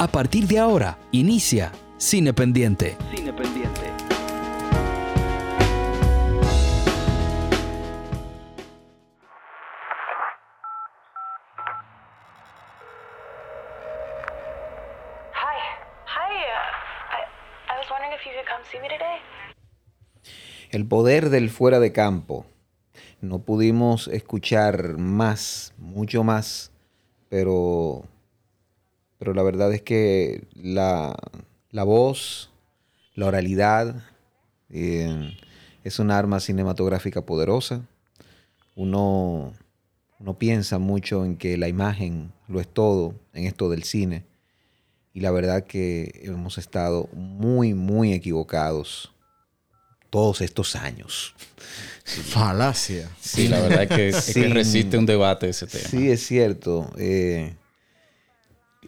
A partir de ahora, inicia Cine Pendiente. Cine Pendiente. Hi. Hi. uh, I, I was wondering if you could come see me today. El poder del fuera de campo. No pudimos escuchar más, mucho más, pero, pero la verdad es que la, la voz, la oralidad, eh, es un arma cinematográfica poderosa. Uno, uno piensa mucho en que la imagen lo es todo en esto del cine. Y la verdad que hemos estado muy, muy equivocados todos estos años. Falacia. Sí, la verdad es que, es que resiste un debate ese tema. Sí, es cierto. eh,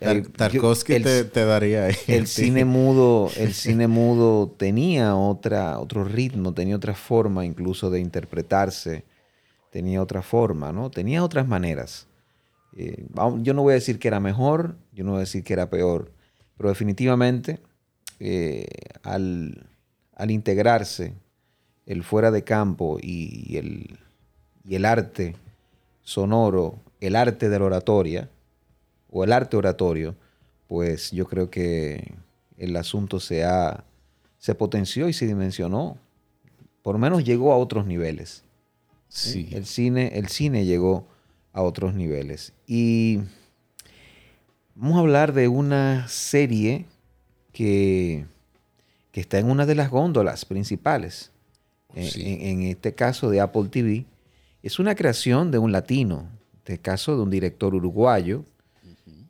Tar- yo- Tarkovsky el, te, daría ahí. el cine mudo, el cine mudo tenía otra, otro ritmo, tenía otra forma incluso de interpretarse, tenía otra forma, ¿no? Tenía otras maneras. Eh, yo no voy a decir que era mejor, yo no voy a decir que era peor, pero definitivamente eh, al, al integrarse el fuera de campo y, y el, y el arte sonoro, el arte de la oratoria, o el arte oratorio, pues yo creo que el asunto se, ha, se potenció y se dimensionó. Por lo menos llegó a otros niveles. Sí. El cine, el cine llegó a otros niveles. Y vamos a hablar de una serie que, que está en una de las góndolas principales. En- Sí. En, en este caso de Apple TV. Es una creación de un latino, en este caso de un director uruguayo,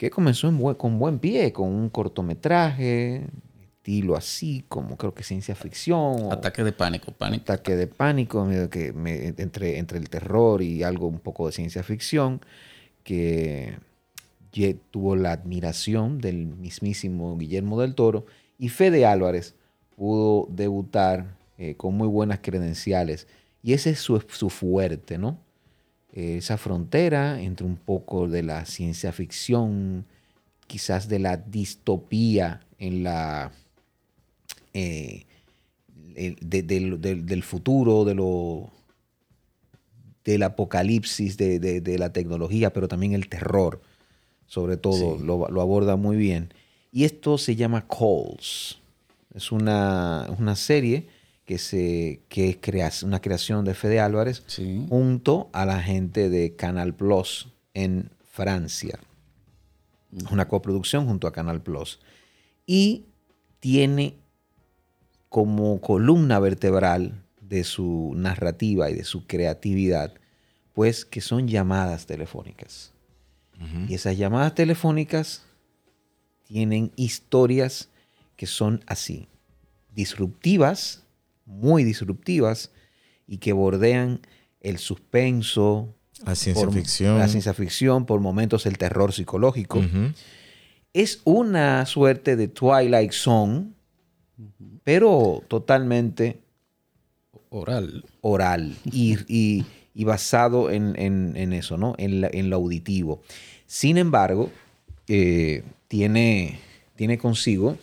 que comenzó en buen- con buen pie, con un cortometraje, estilo así, como creo que ciencia ficción. Ataque de pánico, pánico. ataque de pánico que me- entre, entre el terror y algo un poco de ciencia ficción que tuvo la admiración del mismísimo Guillermo del Toro y Fede Álvarez pudo debutar eh, con muy buenas credenciales y ese es su, su fuerte, ¿no? Eh, esa frontera entre un poco de la ciencia ficción, quizás de la distopía en la eh, el- de- del- futuro, de lo, del apocalipsis de, la tecnología, pero también el terror, sobre todo, Sí. lo, lo aborda muy bien. Y esto se llama Calls. Es una, una serie que, se, que es crea- una creación de Fede Álvarez Sí. junto a la gente de Canal Plus en Francia. Es una coproducción junto a Canal Plus. Y tiene como columna vertebral de su narrativa y de su creatividad, pues que son llamadas telefónicas. Y esas llamadas telefónicas tienen historias que son así, disruptivas, muy disruptivas, y que bordean el suspenso, La ciencia por- ficción. la ciencia ficción, por momentos el terror psicológico. Es una suerte de Twilight Zone, pero totalmente Oral. oral y, y- y basado en, en- en eso, ¿no? En, la- en lo auditivo. Sin embargo, eh, tiene, tiene consigo,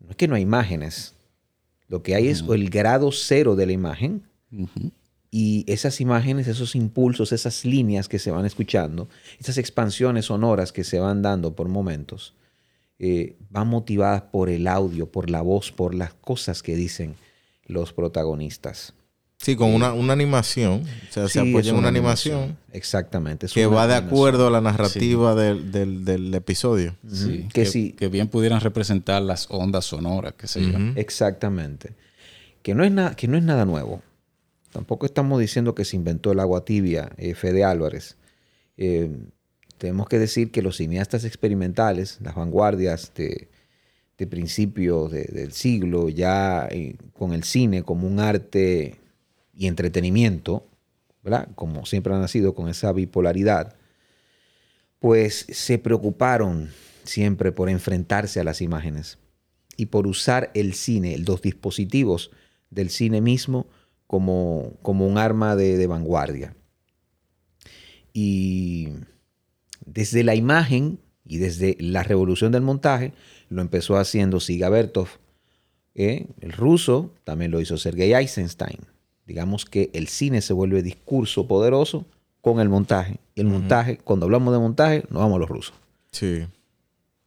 no es que no hay imágenes, lo que hay es el grado cero de la imagen y esas imágenes, esos impulsos, esas líneas que se van escuchando, esas expansiones sonoras que se van dando por momentos, eh, van motivadas por el audio, por la voz, por las cosas que dicen los protagonistas. Sí, con una, una animación. O sea, se apoya en una animación, Exactamente. que va de animación. acuerdo a la narrativa del, del- del episodio. Sí. Que, Que sí. que bien pudieran representar las ondas sonoras, que se yo. Ujú. Exactamente. Que no, es na- que no es nada nuevo. Tampoco estamos diciendo que se inventó el agua tibia, eh, Fede Álvarez. Eh, tenemos que decir que los cineastas experimentales, las vanguardias de, de principios de- del siglo, ya eh, con el cine como un arte y entretenimiento, ¿verdad? Como siempre han nacido con esa bipolaridad, pues se preocuparon siempre por enfrentarse a las imágenes y por usar el cine, los dispositivos del cine mismo como, como un arma de, vanguardia. Y desde la imagen Y desde la revolución del montaje lo empezó haciendo Siga Bertov, ¿eh? el ruso, también lo hizo Sergei Eisenstein. Digamos que el cine se vuelve discurso poderoso con el montaje. Y el montaje, cuando hablamos de montaje, nos vamos a los rusos. Sí.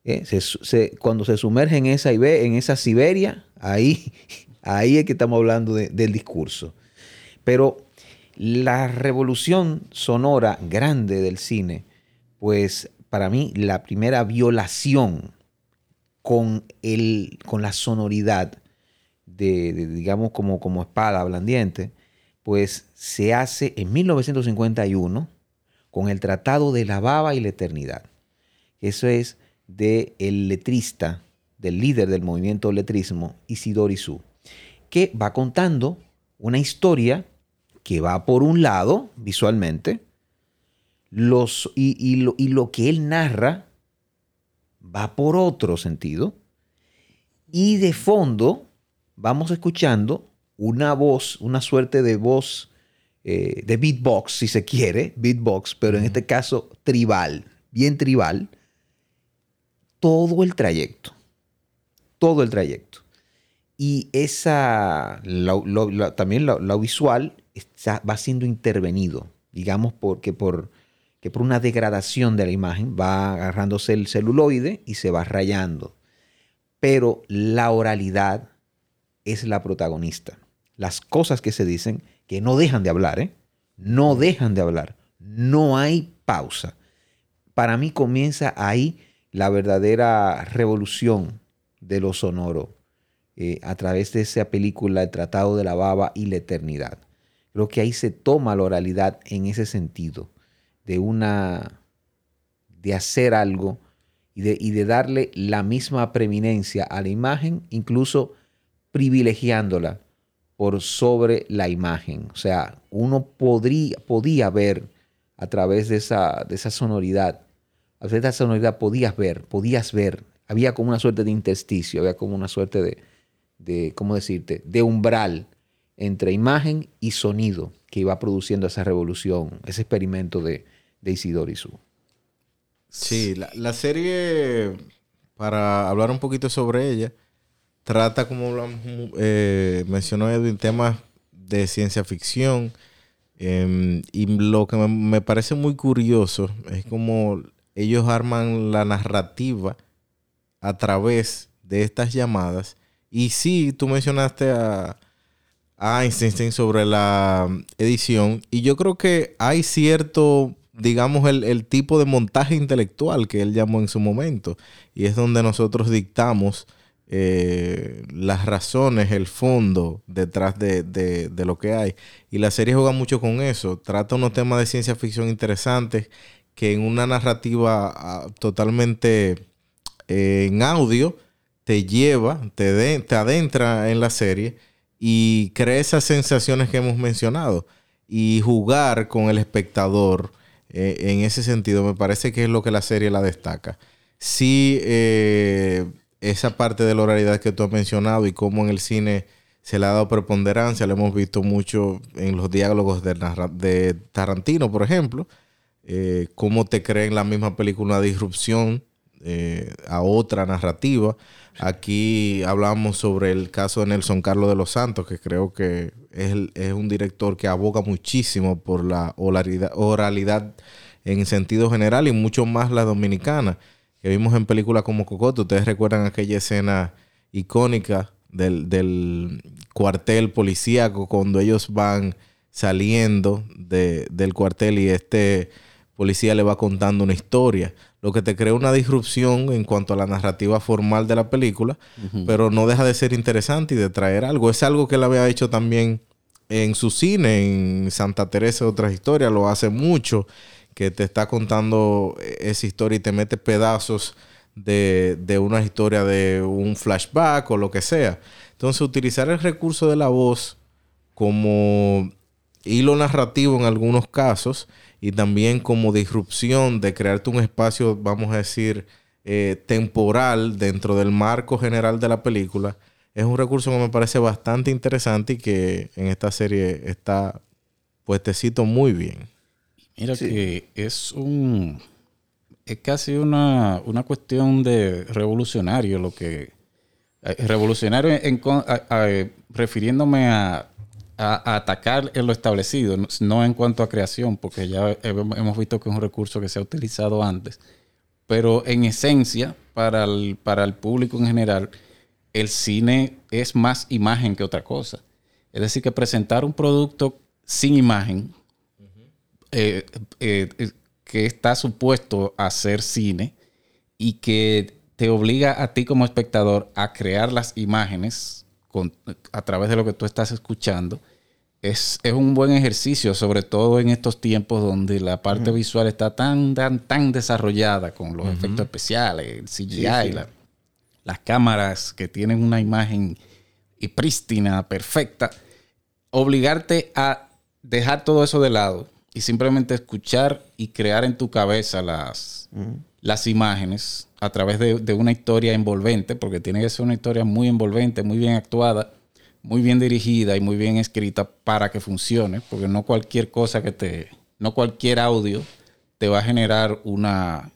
¿eh? Se su- se- cuando se sumerge en esa, en esa Siberia, ahí, ahí es que estamos hablando de- del discurso. Pero la revolución sonora grande del cine, pues para mí la primera violación con, el, con la sonoridad de, digamos, como, como espada blandiente, pues se hace en 1951 con el Tratado de la Baba y la Eternidad. Eso es del letrista, del líder del movimiento letrismo, Isidoro Isú, que va contando una historia que va por un lado, visualmente, los, y, y lo, y lo que él narra va por otro sentido, y de fondo vamos escuchando una voz, una suerte de voz eh, de beatbox, si se quiere, beatbox, pero en este caso tribal, bien tribal, todo el trayecto. Todo el trayecto. Y esa, lo- lo- lo- también lo, lo visual está- va siendo intervenido, digamos, porque por, que por una degradación de la imagen va agarrándose el celuloide y se va rayando. Pero la oralidad es la protagonista. Las cosas que se dicen, que no dejan de hablar, ¿eh? No dejan de hablar. No hay pausa. Para mí comienza ahí la verdadera revolución de lo sonoro eh, a través de esa película El Tratado de la Baba y la Eternidad. Creo que ahí se toma la oralidad en ese sentido, de una, de hacer algo y de, y de darle la misma preeminencia a la imagen, incluso privilegiándola por sobre la imagen. O sea, uno podría, podía ver a través de esa, de esa sonoridad, a través de esa sonoridad podías ver, podías ver, había como una suerte de intersticio, había como una suerte de, de ¿cómo decirte?, de umbral entre imagen y sonido que iba produciendo esa revolución, ese experimento de, de Isidoro Isú. Sí, la, la serie, para hablar un poquito sobre ella, trata, como hablamos, eh, mencionó Edwin, temas de ciencia ficción. eh, y lo que me, parece muy curioso es como ellos arman la narrativa a través de estas llamadas. Y sí, tú mencionaste a, Einstein sobre la edición. Y yo creo que hay cierto, digamos, el tipo de montaje intelectual que él llamó en su momento. Y es donde nosotros dictamos eh, las razones, el fondo detrás de, de- de lo que hay. Y la serie juega mucho con eso. Trata unos temas de ciencia ficción interesantes que en una narrativa ah, totalmente eh, en audio te lleva, te, de- te adentra en la serie y crea esas sensaciones que hemos mencionado. Y jugar con el espectador eh, en ese sentido me parece que es lo que la serie la destaca. Sí, eh, esa parte de la oralidad que tú has mencionado y cómo en el cine se le ha dado preponderancia, lo hemos visto mucho en los diálogos de, Tarantino, por ejemplo, eh, cómo te creen la misma película una disrupción eh, a otra narrativa. Aquí hablamos sobre el caso de Nelson Carlos de los Santos, que creo que es, es un director que aboga muchísimo por la oralidad, oralidad en sentido general y mucho más la dominicana, que vimos en películas como Cocote. Ustedes recuerdan aquella escena icónica del, del cuartel policíaco cuando ellos van saliendo de- del cuartel y este policía le va contando una historia, lo que te crea una disrupción en cuanto a la narrativa formal de la película, pero no deja de ser interesante y de traer algo. Es algo que él había hecho también en su cine, en Santa Teresa, otras historias, lo hace mucho, que te está contando esa historia y te mete pedazos de, de una historia de un flashback o lo que sea. Entonces, utilizar el recurso de la voz como hilo narrativo en algunos casos y también como disrupción de crearte un espacio, vamos a decir, eh, temporal dentro del marco general de la película, es un recurso que me parece bastante interesante y que en esta serie está puestecito muy bien. Mira Sí. que es un... es casi una, una cuestión de revolucionario lo que... eh, Revolucionario en, a- a- refiriéndome a, a- atacar en lo establecido, no- en cuanto a creación, porque ya he- hemos visto que es un recurso que se ha utilizado antes. Pero en esencia, para el, para el público en general, el cine es más imagen que otra cosa. Es decir, que presentar un producto sin imagen, eh, eh, que está supuesto a ser cine y que te obliga a ti como espectador a crear las imágenes con- a través de lo que tú estás escuchando, es, es un buen ejercicio, sobre todo en estos tiempos donde la parte visual está tan, tan, tan desarrollada con los efectos especiales, el CGI, la- las cámaras que tienen una imagen y prístina, perfecta, obligarte a dejar todo eso de lado y simplemente escuchar y crear en tu cabeza las, las imágenes a través de, de una historia envolvente, porque tiene que ser una historia muy envolvente, muy bien actuada, muy bien dirigida y muy bien escrita para que funcione, porque no cualquier cosa que te, no cualquier audio te va a generar una,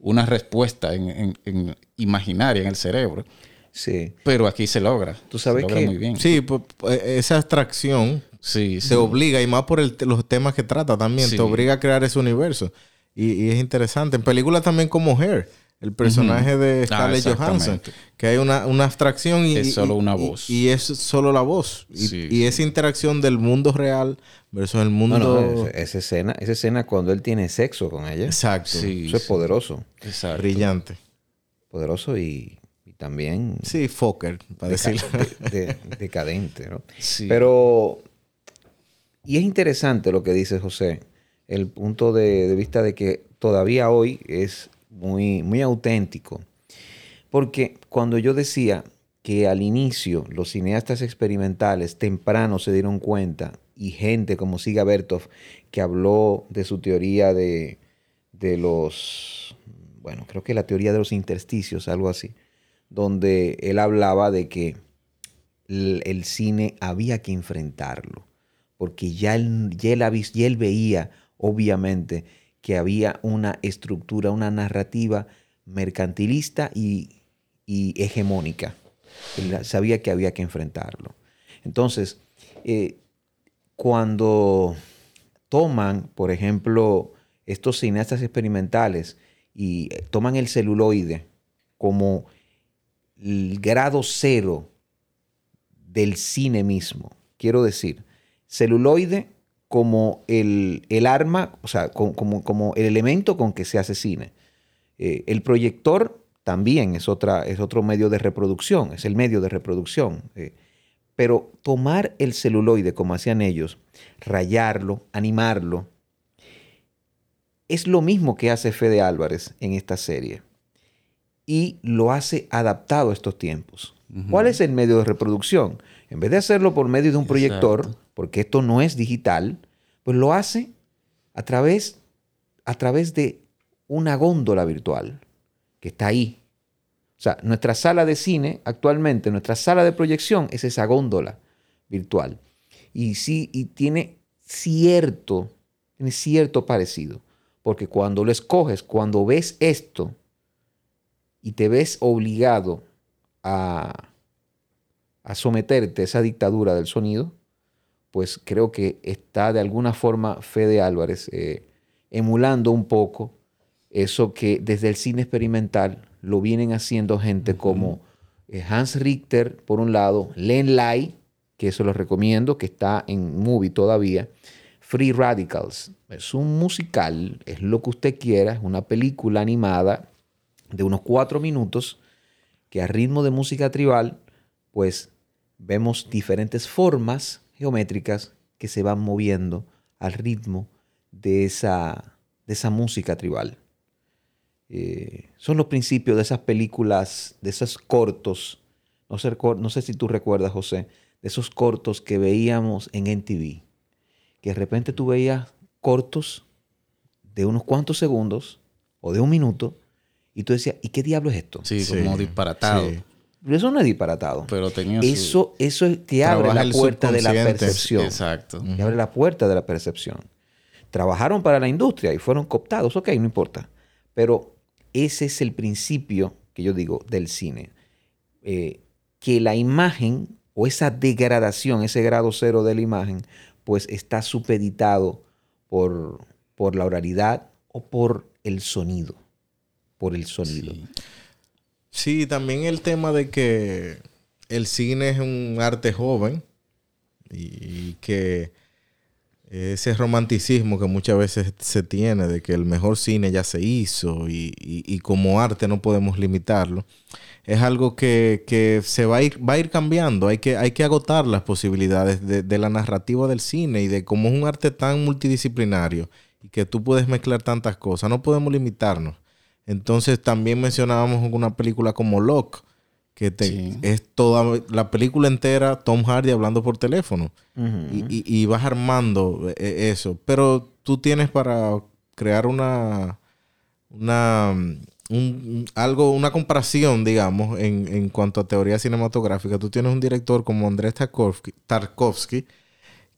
una respuesta en, en- en imaginaria en el cerebro. Sí. Pero aquí se logra. Tú sabes se logra que- muy bien. Sí, pues, pues, esa abstracción sí, se obliga, y más por el- los temas que trata también, Sí. te obliga a crear ese universo. Y, y es interesante. En películas también como Hair, el personaje de Scarlett Johansson, que hay una, una abstracción y, Es solo una voz. Y, es solo la voz. Y, Sí, y sí. esa interacción del mundo real versus el mundo... No, no, esa, esa escena, esa escena cuando él tiene sexo con ella. Exacto. Sí, Eso es poderoso. Exacto. Brillante. Poderoso y, y también Sí, Fokker, para decirlo. de- de- decadente, ¿no? Sí. Pero, y es interesante lo que dice José, el punto de, vista de que todavía hoy es muy, muy auténtico. Porque cuando yo decía que al inicio los cineastas experimentales temprano se dieron cuenta, y gente como Siga Bertov, que habló de su teoría de, de los, bueno, creo que la teoría de los intersticios, algo así, donde él hablaba de que el cine había que enfrentarlo, porque ya él, ya él, veía, obviamente, que había una estructura, una narrativa mercantilista y, y hegemónica. Él sabía que había que enfrentarlo. Entonces, eh, cuando toman, por ejemplo, estos cineastas experimentales y eh, toman el celuloide como el grado cero del cine mismo. Quiero decir, celuloide como el, el arma, o sea, co- como, como el elemento con que se hace cine. Eh, el proyector también es, otra, es otro medio de reproducción, es el medio de reproducción. eh. pero tomar el celuloide como hacían ellos, rayarlo, animarlo, es lo mismo que hace Fede Álvarez en esta serie. Y lo hace adaptado a estos tiempos. ¿Cuál es el medio de reproducción? En vez de hacerlo por medio de un proyector. Porque esto no es digital, pues lo hace a través, a través de una góndola virtual que está ahí. O sea, nuestra sala de cine actualmente, nuestra sala de proyección es esa góndola virtual. Y sí, y tiene cierto, tiene cierto parecido. Porque cuando lo escoges, cuando ves esto y te ves obligado a, a someterte a esa dictadura del sonido, pues creo que está de alguna forma Fede Álvarez eh, emulando un poco eso que desde el cine experimental lo vienen haciendo gente como eh, Hans Richter, por un lado, Len Lai, que eso lo recomiendo, que está en movie todavía, Free Radicals. Es un musical, es lo que usted quiera, es una película animada de unos cuatro minutos que a ritmo de música tribal, pues vemos diferentes formas geométricas que se van moviendo al ritmo de esa, de esa música tribal. Eh, son los principios de esas películas, de esos cortos. No sé, no sé si tú recuerdas, José, de esos cortos que veíamos en NTV. Que de repente tú veías cortos de unos cuantos segundos o de un minuto y tú decías, ¿y qué diablo es esto? Sí, Sí, como disparatado. sí. Eso no es disparatado. Pero tenía su- Eso, eso es- te abre Trabaja la puerta de la percepción. Exacto. Te abre la puerta de la percepción. Trabajaron para la industria y fueron cooptados, ok, no importa. Pero ese es el principio que yo digo del cine. Eh, que la imagen o esa degradación, ese grado cero de la imagen, pues está supeditado por, por la oralidad o por el sonido. Por el sonido. Sí. Sí, también el tema de que el cine es un arte joven y que ese romanticismo que muchas veces se tiene de que el mejor cine ya se hizo y, y- como arte no podemos limitarlo, es algo que, que se va a ir, va a ir cambiando. Hay que, hay que agotar las posibilidades de, de la narrativa del cine y de cómo es un arte tan multidisciplinario y que tú puedes mezclar tantas cosas. No podemos limitarnos. Entonces también mencionábamos una película como Locke, que te- Sí. es toda la película entera Tom Hardy hablando por teléfono y, y- y vas armando eh, eso. Pero tú tienes para crear una, una un- un- algo, una comparación, digamos, en, en cuanto a teoría cinematográfica. Tú tienes un director como Andrés Tarkovsky, Tarkovsky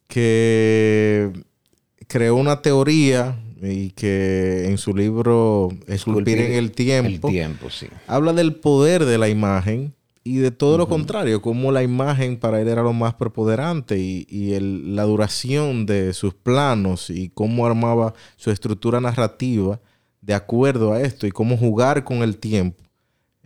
que creó una teoría y que en su libro Esculpir en el tiempo, El tiempo, sí. habla del poder de la imagen y de todo lo contrario, como la imagen para él era lo más preponderante y, y el- la duración de sus planos y cómo armaba su estructura narrativa de acuerdo a esto y cómo jugar con el tiempo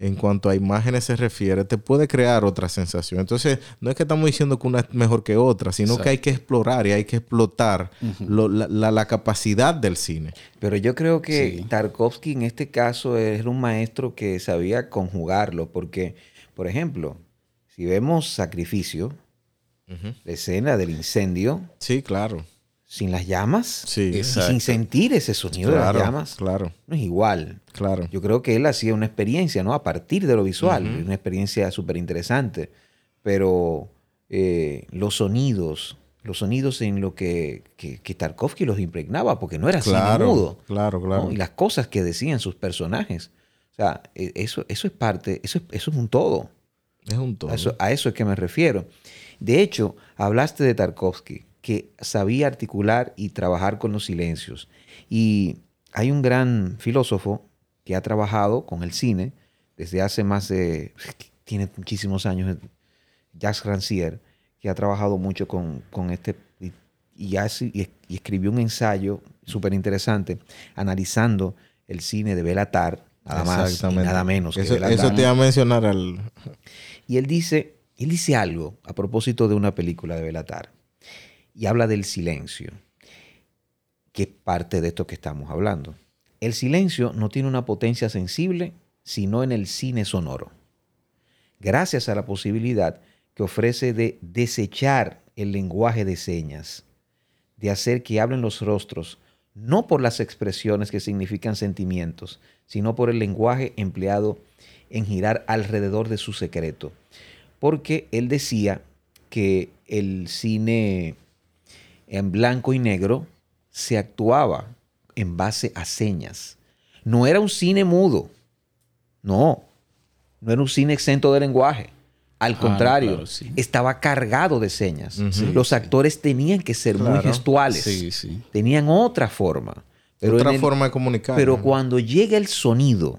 en cuanto a imágenes se refiere, te puede crear otra sensación. Entonces, no es que estamos diciendo que una es mejor que otra, sino que hay que explorar y hay que explotar lo- la, la- la capacidad del cine. Pero yo creo que Sí. Tarkovsky en este caso era un maestro que sabía conjugarlo, porque, por ejemplo, si vemos Sacrificio, la escena del incendio, Sí, claro. Sin las llamas, Sí, y Exacto. sin sentir ese sonido claro, de las llamas, claro, no es igual. claro. Yo creo que él hacía una experiencia, ¿no? A partir de lo visual, una experiencia súper interesante. Pero eh, los sonidos, los sonidos en lo que, que, que Tarkovsky los impregnaba, porque no era Claro, cine mudo. claro, ¿no? claro. Y las cosas que decían sus personajes. O sea, e- eso, eso es parte, eso es, eso es un todo. Es un todo. A eso, a eso es que me refiero. De hecho, hablaste de Tarkovsky, que sabía articular y trabajar con los silencios. Y hay un gran filósofo que ha trabajado con el cine desde hace más de... Tiene muchísimos años, Jacques Rancière, que ha trabajado mucho con, con este... Y, y hace- y es- y escribió un ensayo súper interesante analizando el cine de Belatar, nada más y nada menos. que Eso, Belatar. eso te iba a mencionar al... Y él dice, él dice algo a propósito de una película de Belatar. Y habla del silencio, que es parte de esto que estamos hablando. El silencio no tiene una potencia sensible, sino en el cine sonoro. Gracias a la posibilidad que ofrece de desechar el lenguaje de señas, de hacer que hablen los rostros, no por las expresiones que significan sentimientos, sino por el lenguaje empleado en girar alrededor de su secreto. Porque él decía que el cine en blanco y negro se actuaba en base a señas. No era un cine mudo. No. No era un cine exento de lenguaje. Al Ah, contrario, claro, sí. estaba cargado de señas. Los actores tenían que ser muy gestuales. Sí, sí. Tenían otra forma. Pero otra el- forma de comunicar. pero ¿no? cuando llega el sonido,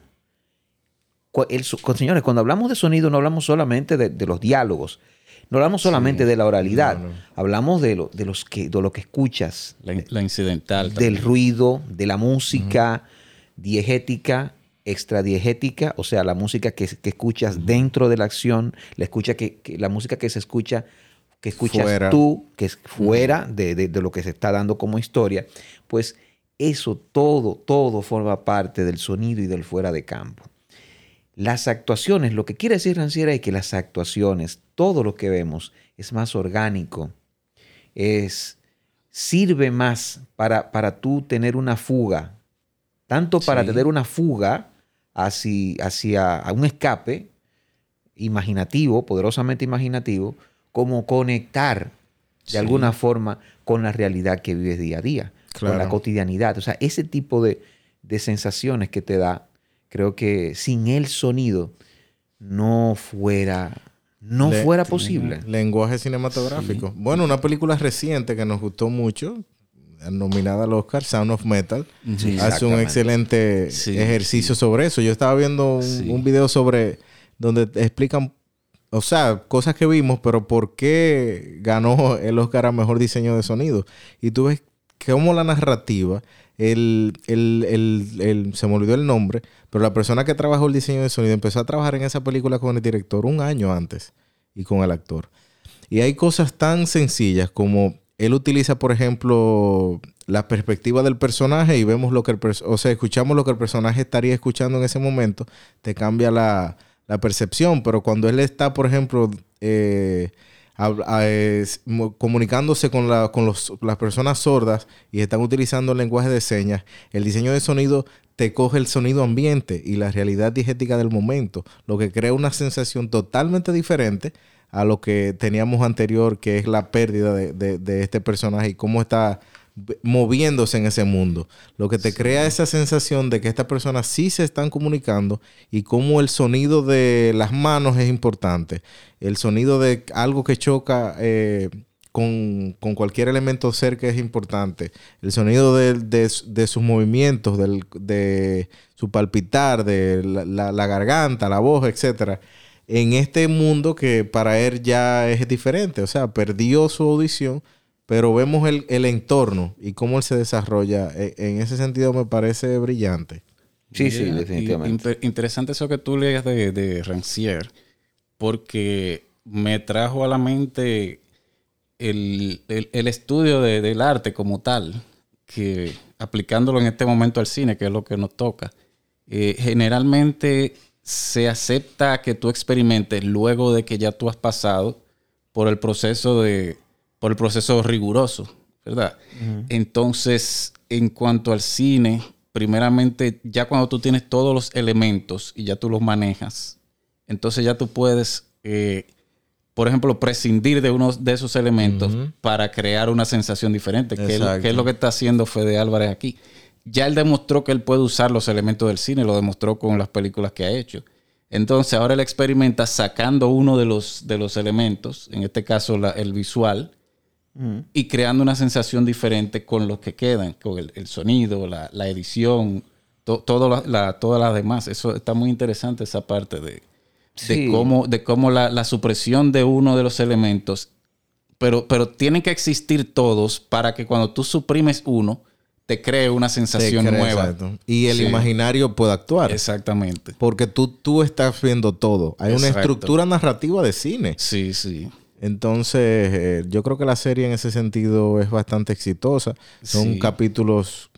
el señores, cuando hablamos de sonido no hablamos solamente de, de los diálogos, no hablamos solamente de la oralidad, No, no. hablamos de lo, de, los que, de lo que escuchas, La, la incidental. del ruido, de la música diegética, extradiegética, o sea, la música que, que escuchas dentro de la acción, la, escucha que, que- la música que se escucha, que escuchas Fuera. tú, que es fuera de, de- de lo que se está dando como historia, pues eso todo, todo forma parte del sonido y del fuera de campo. Las actuaciones, lo que quiere decir Ranciera es que las actuaciones, todo lo que vemos, es más orgánico, es, sirve más para, para tú tener una fuga, tanto para Sí. tener una fuga hacia, hacia un escape imaginativo, poderosamente imaginativo, como conectar de Sí. alguna forma con la realidad que vives día a día, con la cotidianidad. O sea, ese tipo de, de sensaciones que te da, creo que sin el sonido no fuera, no Le- fuera posible. Lenguaje cinematográfico. Bueno, una película reciente que nos gustó mucho, nominada al Oscar, Sound of Metal, Sí, hace un excelente Sí, ejercicio sobre eso. Yo estaba viendo un, video sobre donde te explican, o sea, cosas que vimos, pero por qué ganó el Oscar a Mejor Diseño de Sonido. Y tú ves cómo la narrativa, el, el, el- el- se me olvidó el nombre, pero la persona que trabajó el diseño de sonido empezó a trabajar en esa película con el director un año antes y con el actor. Y hay cosas tan sencillas como él utiliza, por ejemplo, la perspectiva del personaje y vemos lo que el o sea, escuchamos lo que el personaje estaría escuchando en ese momento, te cambia la, la percepción, pero cuando él está, por ejemplo, eh, hab- a- es- mo- comunicándose con, la- con los- las personas sordas y están utilizando el lenguaje de señas, el diseño de sonido te coge el sonido ambiente y la realidad diegética del momento, lo que crea una sensación totalmente diferente a lo que teníamos anterior, que es la pérdida de, de- de este personaje y cómo está moviéndose en ese mundo. Lo que te crea esa sensación de que estas personas sí se están comunicando y cómo el sonido de las manos es importante. El sonido de algo que choca eh, con, con cualquier elemento cerca es importante. El sonido de, de- de sus movimientos, del- de su palpitar, de la, la- la garganta, la voz, etcétera. En este mundo que para él ya es diferente. O sea, perdió su audición, pero vemos el, el entorno y cómo él se desarrolla. E- En ese sentido me parece brillante. Sí, sí, definitivamente. inter- interesante eso que tú leas de, de Rancière, porque me trajo a la mente el, el- el estudio de- del arte como tal, que aplicándolo en este momento al cine, que es lo que nos toca, eh, generalmente se acepta que tú experimentes luego de que ya tú has pasado por el proceso de por el proceso riguroso, ¿verdad? Entonces, en cuanto al cine, primeramente, ya cuando tú tienes todos los elementos y ya tú los manejas, entonces ya tú puedes, eh, por ejemplo, prescindir de uno de esos elementos para crear una sensación diferente, que es, Exacto. que es lo que está haciendo Fede Álvarez aquí. Ya él demostró que él puede usar los elementos del cine, lo demostró con las películas que ha hecho. Entonces ahora él experimenta sacando uno de los, de los elementos, en este caso la- el visual, y creando una sensación diferente con los que quedan, con el, el sonido, la, la edición, to- todo la- la- todas las demás. Eso está muy interesante esa parte de, de cómo, de cómo la, la supresión de uno de los elementos, pero, pero tienen que existir todos para que cuando tú suprimes uno, te cree una sensación nueva. exacto. Y el Sí. imaginario puede actuar. Exactamente. Porque tú, tú estás viendo todo. Hay una estructura narrativa de cine. Sí, sí. Entonces, eh, yo creo que la serie en ese sentido es bastante exitosa. Son Sí. capítulos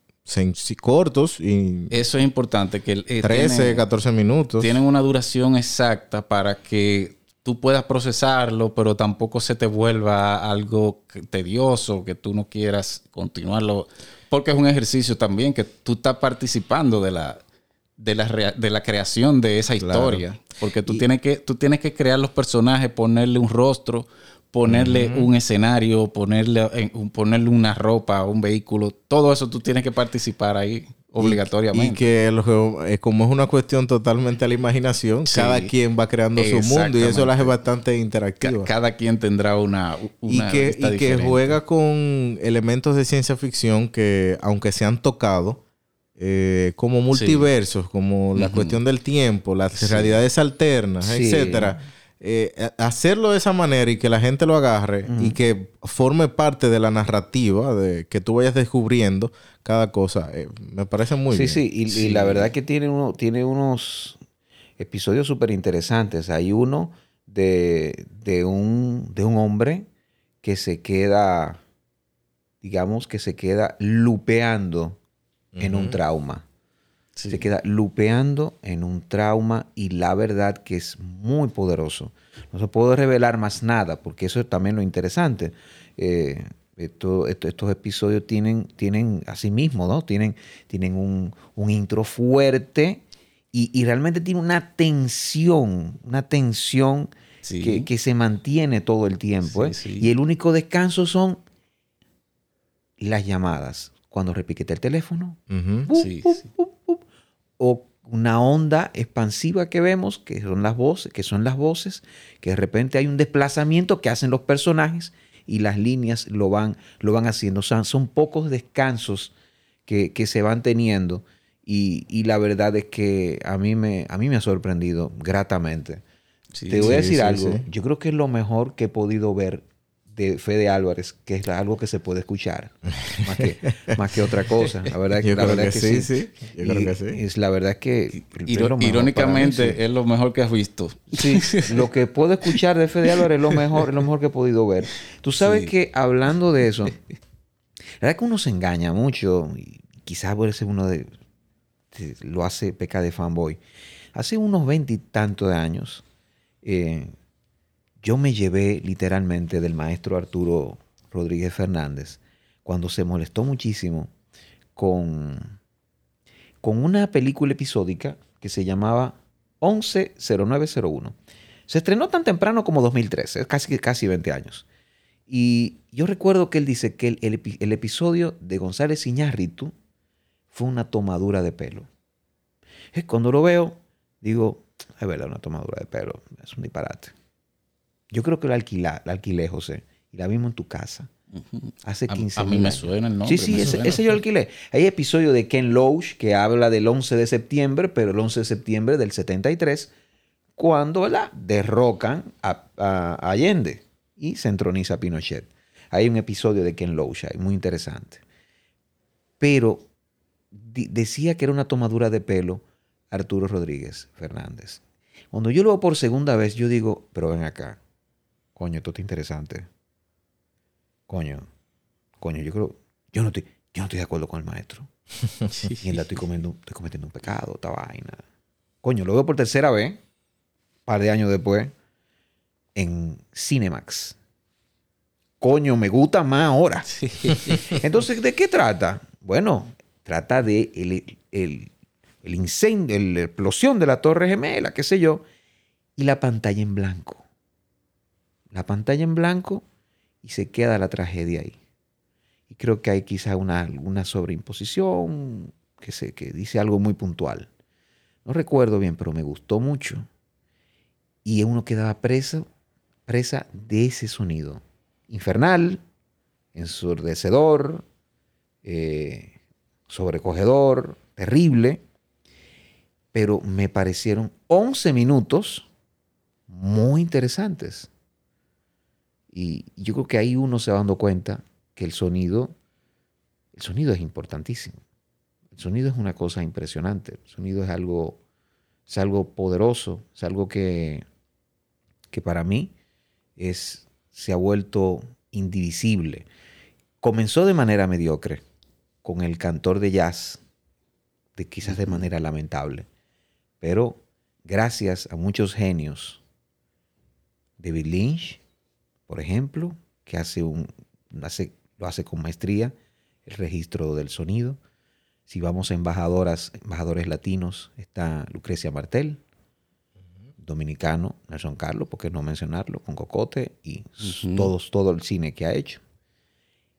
cortos y Eso es importante, que eh, 13, tiene- 14 minutos. tienen una duración exacta para que tú puedas procesarlo, pero tampoco se te vuelva algo tedioso, que tú no quieras continuarlo, porque es un ejercicio también que tú estás participando de la, de la, de la creación de esa Claro. historia, porque tú, tienes que, tú tienes que crear los personajes, ponerle un rostro, ponerle un escenario, ponerle, ponerle una ropa, un vehículo, todo eso tú tienes que participar ahí obligatoriamente. Y que lo eh, como es una cuestión totalmente a la imaginación, Sí. cada quien va creando su mundo y eso la hace bastante interactiva. cada quien tendrá una, y que, y que diferente. juega con elementos de ciencia ficción que, aunque se han tocado, eh, como multiversos, como la cuestión del tiempo, las realidades alternas, Sí. etcétera. eh, a- hacerlo de esa manera y que la gente lo agarre y que forme parte de la narrativa, de que tú vayas descubriendo cada cosa, eh, me parece muy sí, bien. sí, y, y Sí. la verdad que tiene, uno, tiene unos episodios súper interesantes. Hay uno de, de, un, de un hombre que se queda, digamos que se queda lupeando en un trauma. Sí. Se queda lupeando en un trauma y la verdad que es muy poderoso. No se puede revelar más nada porque eso es también lo interesante. Eh, esto- esto- estos episodios tienen, tienen así mismo, ¿no? Tienen, tienen un, un intro fuerte y, y realmente tiene una tensión, una tensión Sí. que, que se mantiene todo el tiempo. Sí, ¿eh? sí. Y el único descanso son las llamadas. Cuando repiquete el teléfono, Ujú. Sí, sí. o una onda expansiva que vemos, que son las voces, que son las voces, que de repente hay un desplazamiento que hacen los personajes y las líneas lo van, lo van haciendo. O sea, son pocos descansos que, que se van teniendo y, y, la verdad es que a mí me, a mí me ha sorprendido gratamente. Sí, Te voy a decir algo. Yo creo que es lo mejor que he podido ver de Fede Álvarez, que es algo que se puede escuchar, más que, más que otra cosa. La verdad, Yo la creo verdad que sí, sí. Yo creo Y que sí. Es, la verdad es que... irónicamente, es lo mejor que has visto. sí. Sí, lo que puedo escuchar de Fede Álvarez es lo mejor, es lo mejor que he podido ver. Tú sabes Sí. que hablando de eso, la verdad es que uno se engaña mucho y quizás por eso uno de, de- lo hace peca de fanboy. Hace unos veintitantos de años, eh, yo me llevé literalmente del maestro Arturo Rodríguez Fernández cuando se molestó muchísimo con, con una película episódica que se llamaba 110901. Se estrenó tan temprano como 2013, es casi, casi 20 años. Y yo recuerdo que él dice que el, el el episodio de González Iñárritu fue una tomadura de pelo. Eh, Cuando lo veo, digo, es verdad, una tomadura de pelo, es un disparate. Yo creo que la, alquila, la alquilé, José, y la vimos en tu casa. Hace A, 15 a mí me años. suena el nombre. Sí, sí, ese, suena. ese yo alquilé. Hay episodio de Ken Loach que habla del 11 de septiembre, pero el 11 de septiembre del 73, cuando ¿verdad? derrocan a, a- Allende y se entroniza a Pinochet. Hay un episodio de Ken Loach ahí, muy interesante. Pero decía que era una tomadura de pelo Arturo Rodríguez Fernández. Cuando yo lo veo por segunda vez, yo digo, pero ven acá. Coño, esto está interesante. Coño, coño, yo creo, yo no estoy, yo no estoy de acuerdo con el maestro. Y la estoy, comiendo, estoy cometiendo un pecado, esta vaina. Coño, lo veo por tercera vez, un par de años después, en Cinemax. Coño, me gusta más ahora. Entonces, ¿de qué trata? Bueno, trata de el, el- el incendio, el- la explosión de la Torre Gemela, qué sé yo, y la pantalla en blanco. La pantalla en blanco y se queda la tragedia ahí. Y creo que hay quizá una, una sobreimposición que, se, que dice algo muy puntual. No recuerdo bien, pero me gustó mucho. Y uno quedaba preso, presa de ese sonido. Infernal, ensordecedor, eh, sobrecogedor, terrible. Pero me parecieron 11 minutos muy interesantes. Y yo creo que ahí uno se va dando cuenta que el sonido, el sonido es importantísimo. El sonido es una cosa impresionante. El sonido es algo, es algo poderoso, es algo que, que para mí es, se ha vuelto indivisible. Comenzó de manera mediocre, con el cantor de jazz, de quizás de manera lamentable, pero gracias a muchos genios, David Lynch, por ejemplo, que hace un, hace, lo hace con maestría, el registro del sonido. Si vamos a embajadoras, embajadores latinos, está Lucrecia Martel, dominicano, Nelson Carlos, ¿por qué no mencionarlo? Con Cocote y todos, todo el cine que ha hecho.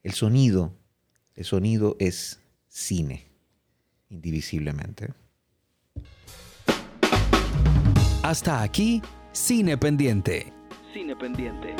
El sonido, el sonido es cine, indivisiblemente. Hasta aquí, Cine Pendiente. Cine Pendiente.